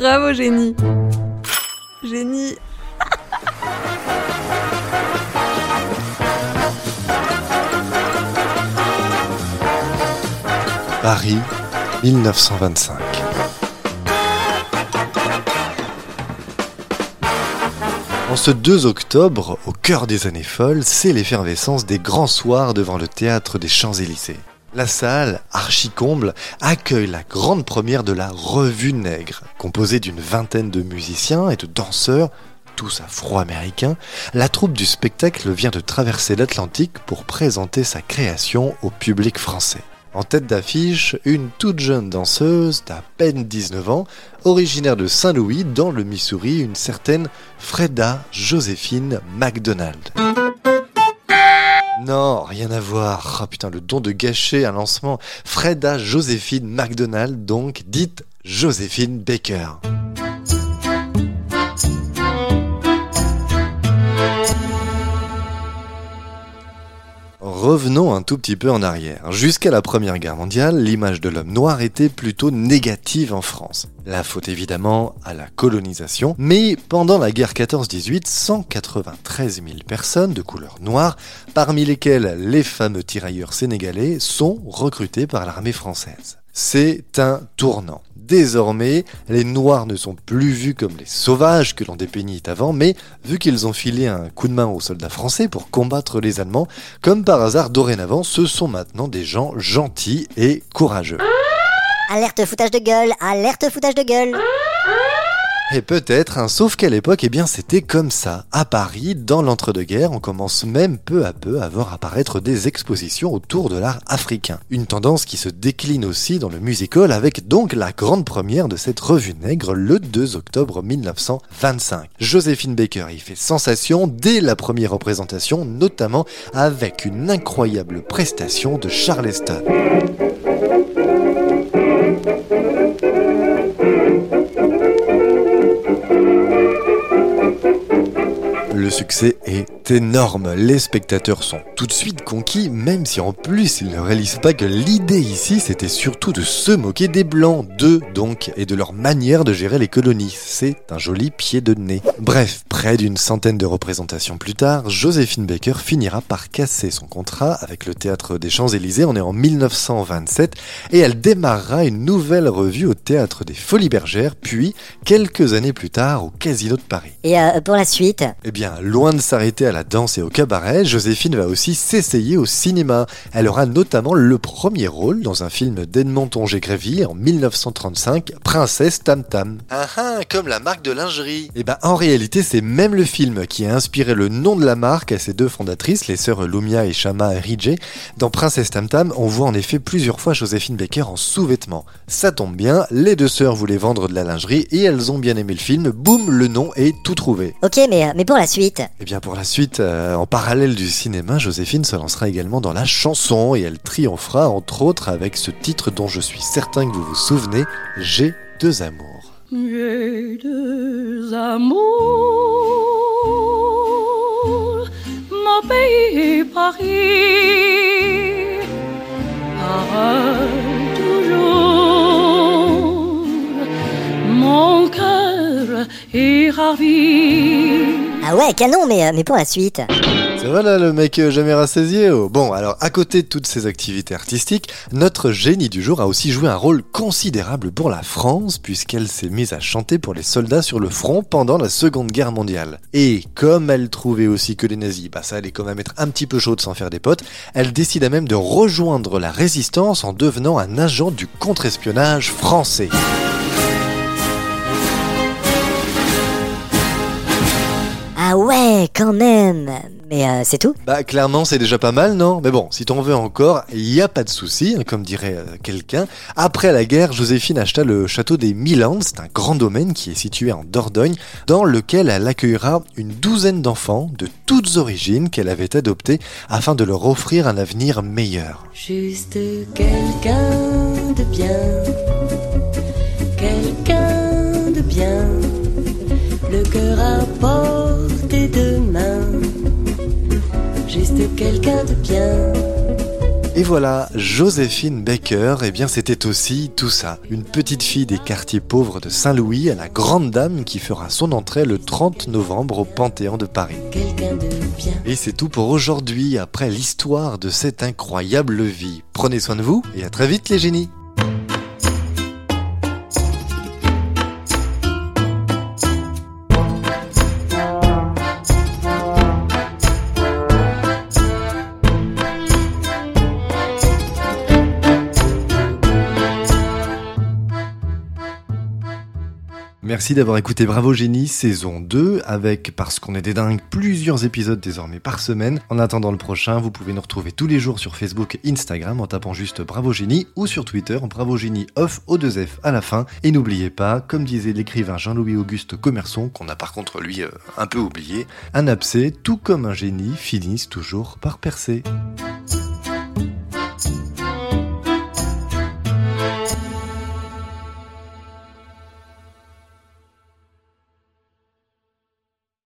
Bravo, génie. Génie. Paris, 1925. En ce 2 octobre, au cœur des années folles, c'est l'effervescence des grands soirs devant le théâtre des Champs-Élysées. La salle, archi-comble, accueille la grande première de la Revue Nègre, composée d'une vingtaine de musiciens et de danseurs, tous afro-américains. La troupe du spectacle vient de traverser l'Atlantique pour présenter sa création au public français. En tête d'affiche, une toute jeune danseuse d'à peine 19 ans, originaire de Saint-Louis dans le Missouri, une certaine Freda Joséphine McDonald. Non, rien à voir. Oh putain, le don de gâcher un lancement. Freda Joséphine McDonald, donc dite Joséphine Baker. Revenons un tout petit peu en arrière. Jusqu'à la Première Guerre mondiale, l'image de l'homme noir était plutôt négative en France. La faute évidemment à la colonisation, mais pendant la guerre 14-18, 193 000 personnes de couleur noire, parmi lesquelles les fameux tirailleurs sénégalais, sont recrutées par l'armée française. C'est un tournant. Désormais, les Noirs ne sont plus vus comme les sauvages que l'on dépeignit avant, mais vu qu'ils ont filé un coup de main aux soldats français pour combattre les Allemands, comme par hasard dorénavant, ce sont maintenant des gens gentils et courageux. Alerte foutage de gueule, alerte foutage de gueule. Et peut-être, hein, sauf qu'à l'époque, eh bien, c'était comme ça. À Paris, dans l'entre-deux-guerres, on commence même peu à peu à voir apparaître des expositions autour de l'art africain. Une tendance qui se décline aussi dans le musical avec donc la grande première de cette revue nègre le 2 octobre 1925. Joséphine Baker y fait sensation dès la première représentation, notamment avec une incroyable prestation de Charleston. Succès est énorme, les spectateurs sont tout de suite conquis, même si en plus ils ne réalisent pas que l'idée ici c'était surtout de se moquer des blancs, d'eux donc, et de leur manière de gérer les colonies. C'est un joli pied de nez. Bref, près d'une centaine de représentations plus tard, Joséphine Baker finira par casser son contrat avec le théâtre des Champs-Élysées, on est en 1927, et elle démarrera une nouvelle revue au théâtre des Folies Bergères, puis quelques années plus tard au Casino de Paris. Et euh, pour la suite? Eh bien, loin de s'arrêter à la danse et au cabaret, Joséphine va aussi s'essayer au cinéma. Elle aura notamment le premier rôle dans un film d'Edmond Tongé-Grévy en 1935, Princesse Tam Tam. Ah ah, comme la marque de lingerie. Et ben en réalité, c'est même le film qui a inspiré le nom de la marque à ses deux fondatrices, les sœurs Lumia et Shama Ridgey. Dans Princesse Tam Tam, on voit en effet plusieurs fois Joséphine Baker en sous-vêtements. Ça tombe bien, les deux sœurs voulaient vendre de la lingerie et elles ont bien aimé le film. Boum, le nom est tout trouvé. Ok, mais, mais pour la suite Eh bien pour la suite, euh, en parallèle du cinéma, Joséphine se lancera également dans la chanson et elle triomphera entre autres avec ce titre dont je suis certain que vous vous souvenez, J'ai deux amours. J'ai deux amours, mon pays Paris, toujours, mon cœur est ravi. Ah ouais, canon, mais, euh, mais pour la suite Ça va là le mec euh, jamais rassasié oh. Bon alors à côté de toutes ces activités artistiques, notre génie du jour a aussi joué un rôle considérable pour la France puisqu'elle s'est mise à chanter pour les soldats sur le front pendant la seconde guerre mondiale. Et comme elle trouvait aussi que les nazis, bah ça allait quand même être un petit peu chaud de s'en faire des potes, elle décida même de rejoindre la résistance en devenant un agent du contre-espionnage français. Ouais, quand même. Mais euh, c'est tout. Bah clairement c'est déjà pas mal non? Mais bon, si t'en veux encore, il y a pas de souci, hein, comme dirait euh, quelqu'un. Après la guerre, Joséphine acheta le château des Milandes, c'est un grand domaine qui est situé en Dordogne, dans lequel elle accueillera une douzaine d'enfants de toutes origines qu'elle avait adoptés afin de leur offrir un avenir meilleur. Juste quelqu'un de bien, quelqu'un de bien, le cœur à portée de quelqu'un de bien. Et voilà, Joséphine Baker, eh bien c'était aussi tout ça. Une petite fille des quartiers pauvres de Saint-Louis à la grande dame qui fera son entrée le 30 novembre au Panthéon de Paris. Et c'est tout pour aujourd'hui, après l'histoire de cette incroyable vie. Prenez soin de vous et à très vite les génies Merci d'avoir écouté Bravo Génie saison 2 avec Parce qu'on est des dingues plusieurs épisodes désormais par semaine. En attendant le prochain, vous pouvez nous retrouver tous les jours sur Facebook et Instagram en tapant juste Bravo Génie ou sur Twitter Bravo Génie off au 2 F à la fin. Et n'oubliez pas, comme disait l'écrivain Jean-Louis Auguste Commerçon, qu'on a par contre lui euh, un peu oublié, un abcès tout comme un génie finissent toujours par percer.